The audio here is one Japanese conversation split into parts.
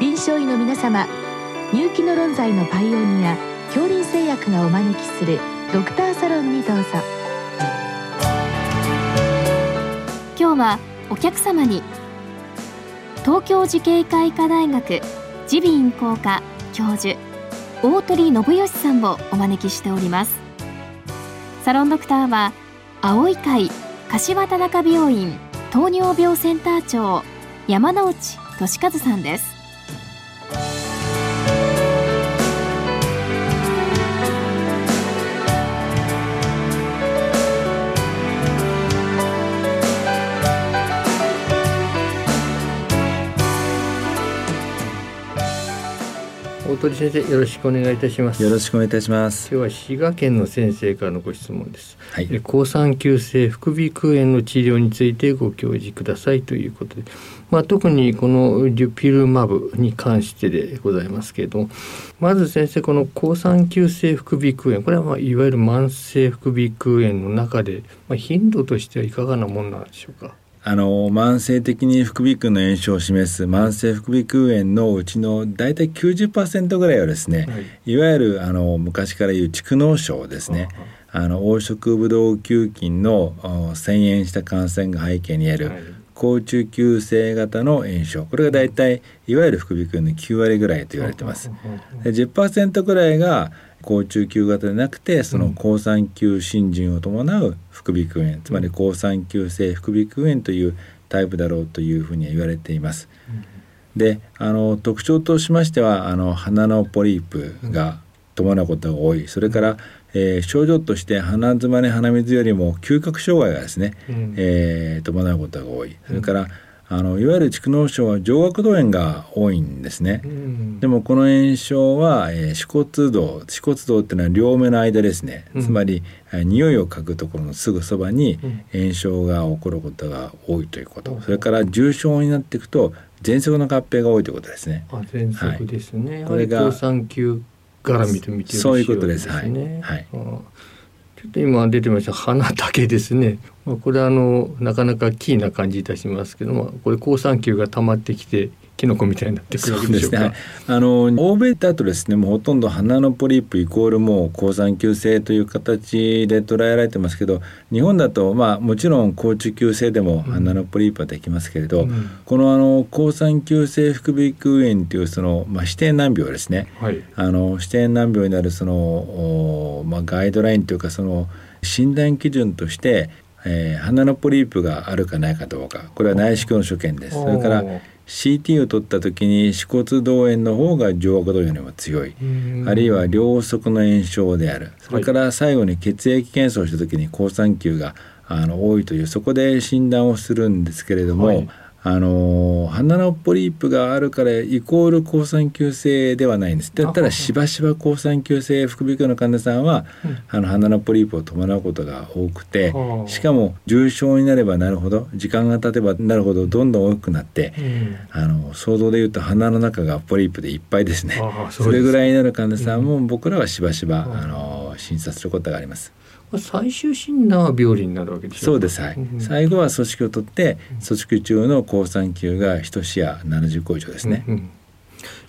臨床医の皆様入気の論剤のパイオニア恐林製薬がお招きするドクターサロンにどうぞ。今日はお客様に東京慈恵会医科大学耳鼻咽喉科教授大鳥信義さんをお招きしております。サロンドクターは青い会柏田中病院糖尿病センター長山内俊和さんです。鳥先生よろしくお願いいたします。よろしくお願いいたします。今日は滋賀県の先生からのご質問です、はい。え抗酸球性副鼻腔炎の治療についてご教示くださいということで、まあ、特にこのデュピルマブに関してでございますけれども。まず先生この抗酸球性副鼻腔炎。これはまあいわゆる慢性副鼻腔炎の中で、まあ、頻度としてはいかがなものなんでしょうか？あの慢性的に副鼻腔の炎症を示す慢性副鼻腔炎のうちの大体90%ぐらいはですね、はい。い、わゆるあの昔から言う蓄膿症ですね。あの黄色ブドウ球菌のお遷延した感染が背景にある、はい。高中球性型の炎症。これが大体いわゆる副鼻腔の9割ぐらいと言われてます。で10%ぐらいが高中球型でなくてその抗酸球浸潤を伴う副鼻腔炎。つまり抗酸球性副鼻腔炎というタイプだろうというふうには言われています。であの特徴としましてはあの鼻のポリープが伴うことが多い。それから、えー症状として鼻づまり鼻水よりも嗅覚障害がですね、うん。えー伴うことが多い。それから、あのいわゆる蓄膿症は上顎動炎が多いんですね。うん。でもこの炎症は、えー、歯骨道歯骨道っていうのは両目の間ですね、うん。つまり、えー匂いを嗅ぐところのすぐそばにうん。炎症が起こることが多いということ、それから重症になっていくと喘息の合併が多いということですね。あ喘息ですね、これがやはり抗酸球絡みと見てよろしいそういうことです。はい。はい。あちょっと今出てました花だけですね、まあ、これはあのなかなかキーな感じいたしますけどもこれ抗酸球が溜まってきてキノコみたいになってくるわけでしょうか。ね。はいあの欧米だとですねもうほとんど鼻のポリープイコールもう抗酸球性という形で捉えられてますけど日本だとまあもちろん高中球性でも鼻のポリープはできますけれど、うん。このあの抗酸球性副鼻腔炎というその、まあ、指定難病ですね。はい。あの指定難病になるその、おまあ、ガイドラインというかその診断基準として、えー鼻のポリープがあるかないかどうか。これは内視鏡の所見です。それから CT を取った時に歯骨動炎の方が上顎動炎よりも強い、うん。あるいは両側の炎症である。それから最後に血液検査をした時に好酸球があの多いというそこで診断をするんですけれども、はいあの鼻のポリープがあるからイコール好酸球性ではないんです。だったらしばしば好酸球性副鼻腔の患者さんは、うん。あの鼻のポリープを伴うことが多くてはあしかも重症になればなるほど時間が経てばなるほどどんどん大きくなって、うん。あの想像で言うと鼻の中がポリープでいっぱいですね。それぐらいになる患者さんも僕らはしばしば、うん。あの診察することがあります。まあ最終診断は病理になるわけでしょ。そうです。はい、ん最後は組織を取って組織中の抗酸球が1視野70個以上ですね、うんうん。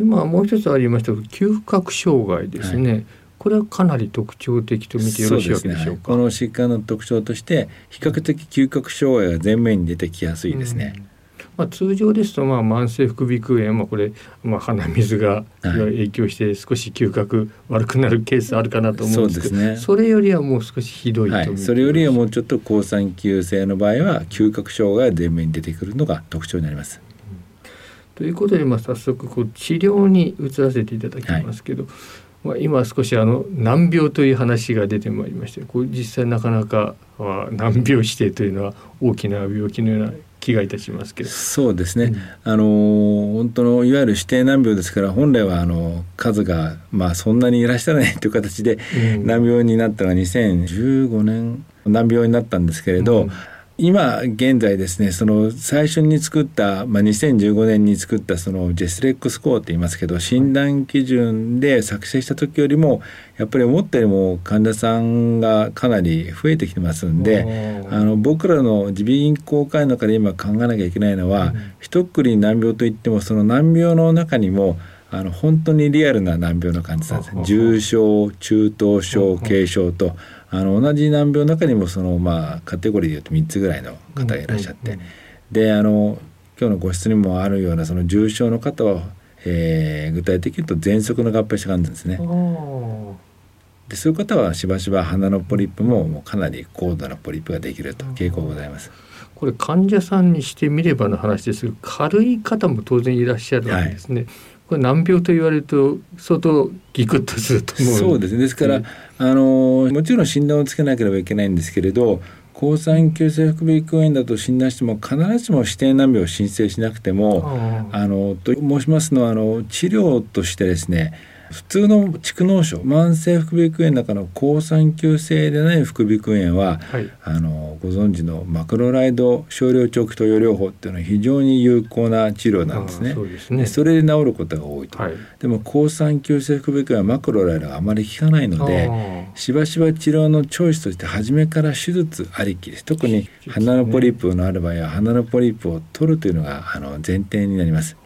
今もう一つありました嗅覚障害ですね、これはかなり特徴的と見てよろしいわけでしょうか？そうですね。この疾患の特徴として比較的嗅覚障害が前面に出てきやすいですね、うんまあ、通常ですとまあ慢性副鼻腔炎、まあ、これ、まあ、鼻水がはい。影響して少し嗅覚悪くなるケースあるかなと思うんですけどそうですね。それよりはもう少しひどいとはい、それよりはもうちょっと抗酸球性の場合は嗅覚障害が前面に出てくるのが特徴になります。ということで、まあ、早速こう治療に移らせていただきますけど、まあ、今少しあの難病という話が出てまいりましてこう実際なかなかは難病指定というのは大きな病気のような気がいたしますけど。そうですね、うん。あの本当のいわゆる指定難病ですから本来はあの数がまあそんなにいらっしゃらないという形でうん。難病になったのが2015年難病になったんですけれど、うん今現在ですねその最初に作った、まあ、2015年に作ったそのジェスレックスコアって言いますけど診断基準で作成した時よりもやっぱり思ったよりも患者さんがかなり増えてきてますんであの僕らの耳鼻咽喉科医の中で今考えなきゃいけないのは、うん、一括り難病といってもその難病の中にもあの本当にリアルな難病の患者さんです重症中等症軽症とあの同じ難病の中にもそのまあカテゴリーでいうと3つぐらいの方がいらっしゃって、であの今日のご質にもあるようなその重症の方は、えー、具体的に言うと喘息の合併症があるんですね。でそういう方はしばしば鼻のポリップももうかなり高度なポリップができると傾向がございます。これ患者さんにしてみればの話ですが軽い方も当然いらっしゃるわけですね。はいこれ難病と言われると相当ギクッとすると思う。そうですね。ですから、あのもちろん診断をつけなければいけないんですけれど抗酸球性副鼻腔炎だと診断しても必ずしも指定難病を申請しなくてもあのと申しますのはあの治療としてですね普通の蓄膿症慢性副鼻腔炎の中の抗酸球性でない副鼻腔炎は、はい、あのご存知のマクロライド少量長期投与療法っていうのは非常に有効な治療なんですね。そねそれで治ることが多いと。はい、でも抗酸球性副鼻腔炎はマクロライドがあまり効かないのでしばしば治療のチョイスとして初めから手術ありきです。特に鼻のポリープのある場合は鼻のポリープを取るというのがあの前提になります。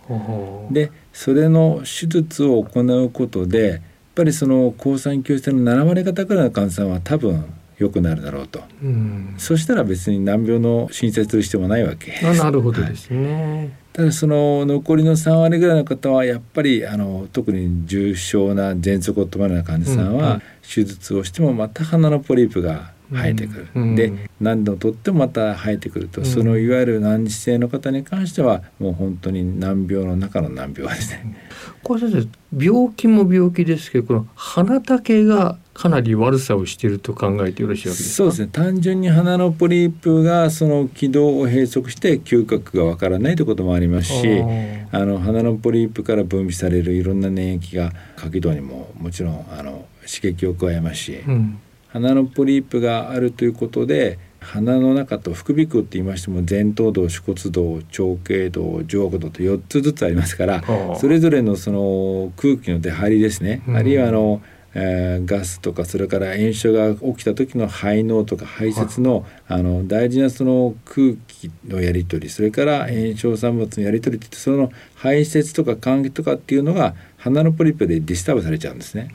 でそれの手術を行うことでやっぱりその抗酸球性の7割方くらいの患者さんは多分良くなるだろうと、うん、そしたら別に難病の申請する必要もないわけ。あなるほどですね、はい、ただその残りの3割ぐらいの方はやっぱりあの特に重症な喘息を伴う患者さんは手術をしてもまた鼻のポリープが生えてくる、うん、で何度とってもまた生えてくると、うん、そのいわゆる難治性の方に関してはもう本当に難病の中の難病ですね。これ先生病気も病気ですけどこの鼻竹がかなり悪さをしていると考えてよろしいわけですか？そうですね。単純に鼻のポリープがその気道を閉塞して嗅覚がわからないということもありますしあの鼻のポリープから分泌されるいろんな粘液が下気道にももちろんあの刺激を加えますし、うん鼻のポリープがあるということで鼻の中と副鼻腔って言いましても前頭洞篩骨洞蝶形洞上顎洞と4つずつありますからそれぞれのその空気の出入りですね、うん、あるいはあの、えー、ガスとかそれから炎症が起きた時の排膿とか排泄のあ。の大事なその空気のやり取りそれから炎症産物のやり取りってその排泄とか換気とかっていうのが鼻のポリープで disturb されちゃうんですね。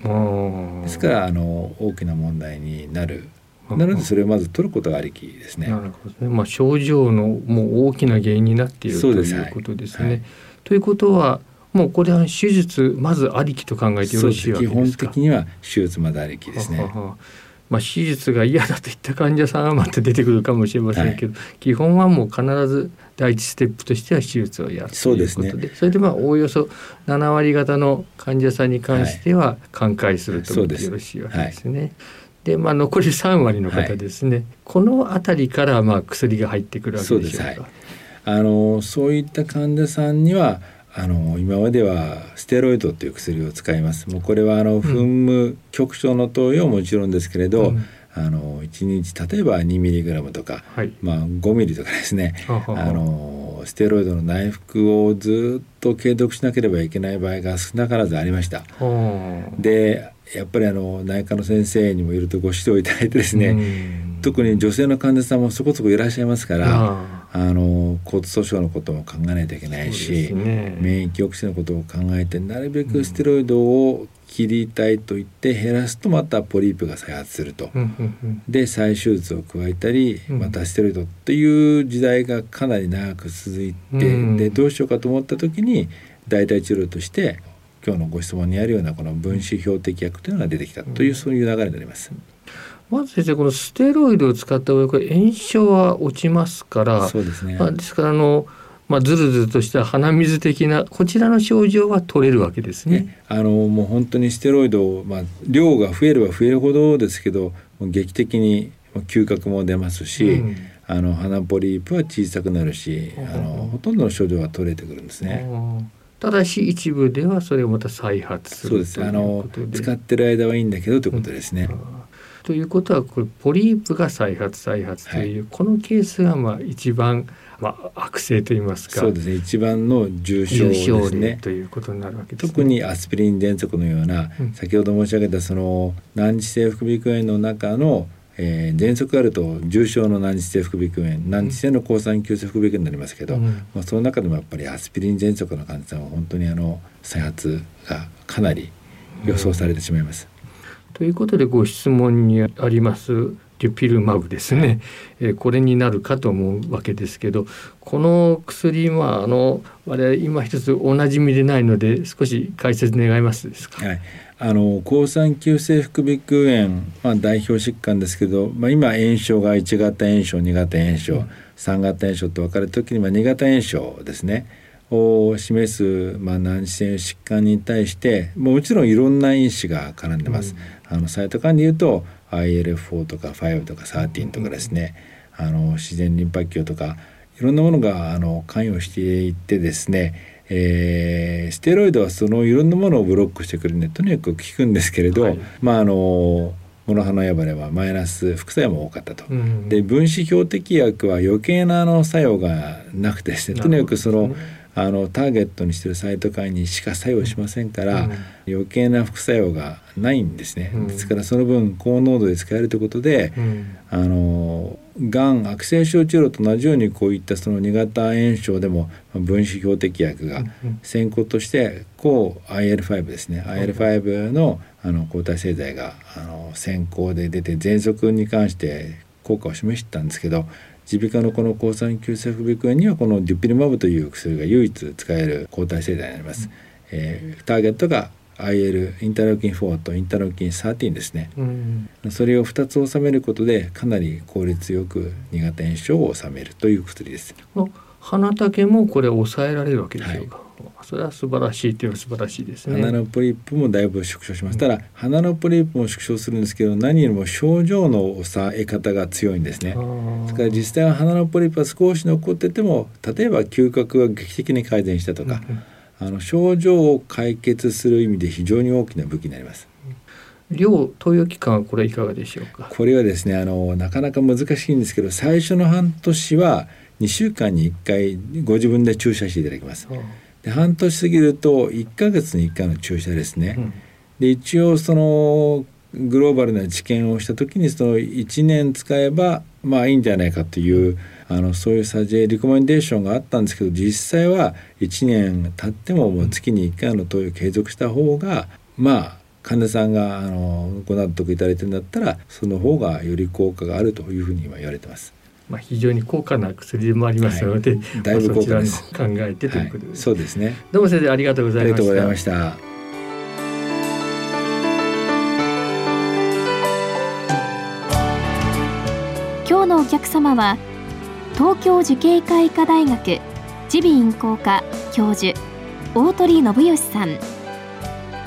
ですからあの大きな問題になる。なのでそれをまず取ることがありきですね。なるほどね。まあ症状のもう大きな原因になっているということですね。はいはい、ということはもうこれは手術まずありきと考えてよろしいわけですか？基本的には手術までありきですね。ははまあ、手術が嫌だといった患者さんはまた出てくるかもしれませんけど、はい、基本はもう必ず第一ステップとしては手術をやるということで、ね、それでまあおおよそ7割方の患者さんに関しては寛解するとよろしいわけですね。はい、でまあ、残り3割の方ですね、はい、この辺りからまあ薬が入ってくるわけでしょうか。あのそういった患者さんにはあの今まではステロイドという薬を使います。もうこれはあの噴霧局所の投与ももちろんですけれど、うん、あの1日例えば2ミリグラムとか、はい、まあ、5ミリとかですね。あのステロイドの内服をずっと継続しなければいけない場合が少なからずありました。でやっぱりあの内科の先生にもいるとご指導いただいてですね、特に女性の患者さんもそこそこいらっしゃいますからあの骨粗しょうのことも考えないといけないし、ね、免疫抑制のことを考えてなるべくステロイドを切りたいと言って減らすとまたポリープが再発すると、で再手術を加えたりまたステロイドっていう時代がかなり長く続いて、でどうしようかと思った時に代替治療として今日のご質問にあるようなこの分子標的薬というのが出てきたという、そういう流れになります。まず先生このステロイドを使った場合これ炎症は落ちますからそうですね、まあ、ですからあのまあ、ずるずるとした鼻水的なこちらの症状は取れるわけですね。あのもう本当にステロイド、まあ、量が増えれば増えるほどですけど劇的に嗅覚も出ますし、うん、あの鼻ポリープは小さくなるし、うん、あのほとんどの症状は取れてくるんですね。ただし一部ではそれをまた再発するそうです。あの使ってる間はいいんだけどということですね。ということはこれポリープが再発再発という、はい、このケースがまあ一番まあ、悪性といいますかそうですね。一番の重症ですね。ということになるわけです、ね、特にアスピリン喘息のような、うん、先ほど申し上げたその難治性副鼻腔炎の中のえー、喘息があると重症の難治性副鼻腔炎難治性の抗酸球性副鼻腔炎になりますけど、うん、まあ、その中でもやっぱりアスピリン喘息の患者さんは本当にあの再発がかなり予想されてしまいます。うん、ということでご質問にありますデュピルマブですね、えー、これになるかと思うわけですけどこの薬はあの我々今一つおなじみでないので少し解説願いますですか？はい。あの抗酸球性副鼻腔炎、まあ、代表疾患ですけど、まあ、今炎症が1型炎症2型炎症、うん、3型炎症と分かれる時には2型炎症ですねを示す、まあ、難治性疾患に対してもちろんいろんな因子が絡んでます。うん、あのサイト間で言うと IL4 とか5とか13とかですね、あの自然リンパ球とかいろんなものがあの関与していってですね、えー、ステロイドはそのいろんなものをブロックしてくるんでとにかく効くんですけれど、はい、まああのモノハノヤバレはマイナス副作用も多かったと、うん、で分子標的薬は余計なあの作用がなくてですね。とにかくその、あのターゲットにしてるサイトカインにしか作用しませんから、うん、余計な副作用がないんですね、うん、ですからその分高濃度で使えるということで、うん、あのがん悪性症治療と同じようにこういったその2型炎症でも分子標的薬が先行として抗 IL5 ですね、IL5 のあの抗体製剤があの先行で出て喘息に関して効果を示したんですけど耳鼻科のこの抗酸球性副鼻腔炎にはこのデュピリマブという薬が唯一使える抗体製剤になります。うん、えー、ターゲットが IL インターロキン4とインターロキン13ですね、うん、それを2つ収めることでかなり効率よく2型炎症を収めるという薬です。鼻竹もこれ抑えられるわけでしょうか、はい。それは素晴らしいという素晴らしいですね。鼻のポリープもだいぶ縮小します、た。だ鼻のポリープも縮小するんですけど何よりも症状の抑え方が強いんですね。ですから実際は鼻のポリープは少し残ってても例えば嗅覚が劇的に改善したとか、あの症状を解決する意味で非常に大きな武器になります量投与期間はこれいかがでしょうか？これはですねあのなかなか難しいんですけど最初の半年は2週間に1回ご自分で注射していただきます。で半年過ぎると1か月に1回の注射ですね。うん、で一応そのグローバルな治験をした時にその1年使えばまあいいんじゃないかというあのそういうサジェリコメンデーションがあったんですけど実際は1年経ってももう月に1回の投与を継続した方がまあ患者さんがあのご納得いただいてるんだったらその方がより効果があるというふうに今言われてます。まあ、非常に高価な薬でもありますので、はい、だいぶ高価です。考えてということで、はい、そうですね。どうも先生ありがとうございました。今日のお客様は東京慈恵会医科大学耳鼻咽喉科教授大鳥信義さん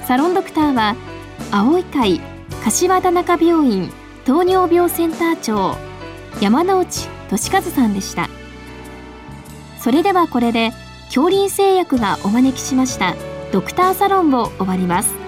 サロンドクターは青い会柏田中病院糖尿病センター長山内俊和さんでした。それではこれで恐林製薬がお招きしましたドクターサロンを終わります。